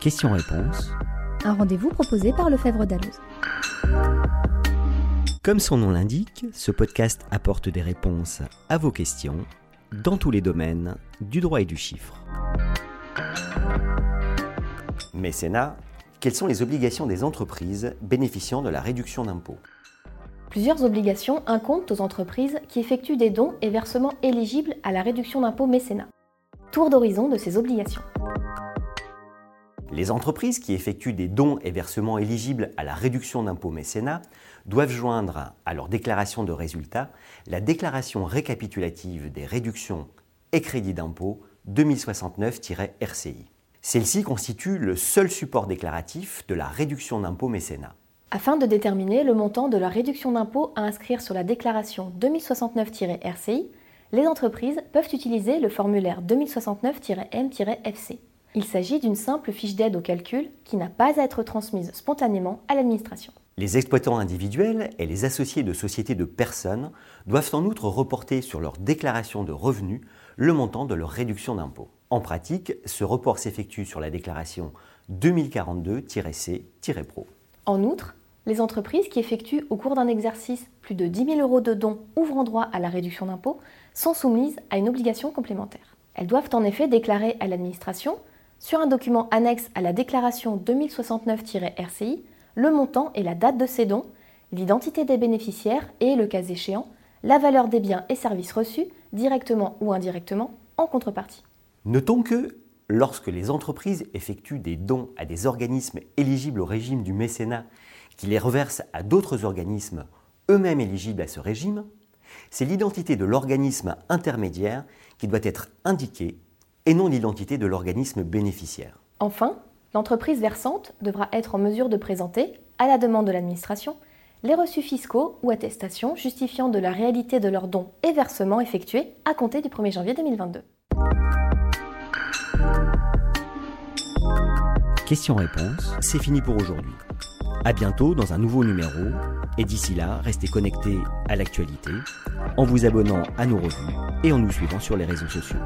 Questions-réponses. Un rendez-vous proposé par Lefebvre Dalloz. Comme son nom l'indique, ce podcast apporte des réponses à vos questions dans tous les domaines du droit et du chiffre. Mécénat, quelles sont les obligations des entreprises bénéficiant de la réduction d'impôt Plusieurs obligations incombent aux entreprises qui effectuent des dons et versements éligibles à la réduction d'impôt mécénat. Tour d'horizon de ces obligations. Les entreprises qui effectuent des dons et versements éligibles à la réduction d'impôt mécénat doivent joindre à leur déclaration de résultats la déclaration récapitulative des réductions et crédits d'impôt 2069-RCI. Celle-ci constitue le seul support déclaratif de la réduction d'impôt mécénat. Afin de déterminer le montant de la réduction d'impôt à inscrire sur la déclaration 2069-RCI, les entreprises peuvent utiliser le formulaire 2069-M-FC. Il s'agit d'une simple fiche d'aide au calcul qui n'a pas à être transmise spontanément à l'administration. Les exploitants individuels et les associés de sociétés de personnes doivent en outre reporter sur leur déclaration de revenus le montant de leur réduction d'impôt. En pratique, ce report s'effectue sur la déclaration 2042-C-Pro. En outre, les entreprises qui effectuent au cours d'un exercice plus de 10 000 euros de dons ouvrant droit à la réduction d'impôt sont soumises à une obligation complémentaire. Elles doivent en effet déclarer à l'administration, sur un document annexe à la déclaration 2069-RCI, le montant et la date de ces dons, l'identité des bénéficiaires et, le cas échéant, la valeur des biens et services reçus, directement ou indirectement, en contrepartie. Notons que lorsque les entreprises effectuent des dons à des organismes éligibles au régime du mécénat qui les reversent à d'autres organismes eux-mêmes éligibles à ce régime, c'est l'identité de l'organisme intermédiaire qui doit être indiquée et non l'identité de l'organisme bénéficiaire. Enfin, l'entreprise versante devra être en mesure de présenter, à la demande de l'administration, les reçus fiscaux ou attestations justifiant de la réalité de leurs dons et versements effectués à compter du 1er janvier 2022. Questions-réponses, c'est fini pour aujourd'hui. A bientôt dans un nouveau numéro et d'ici là, restez connectés à l'actualité en vous abonnant à nos revues et en nous suivant sur les réseaux sociaux.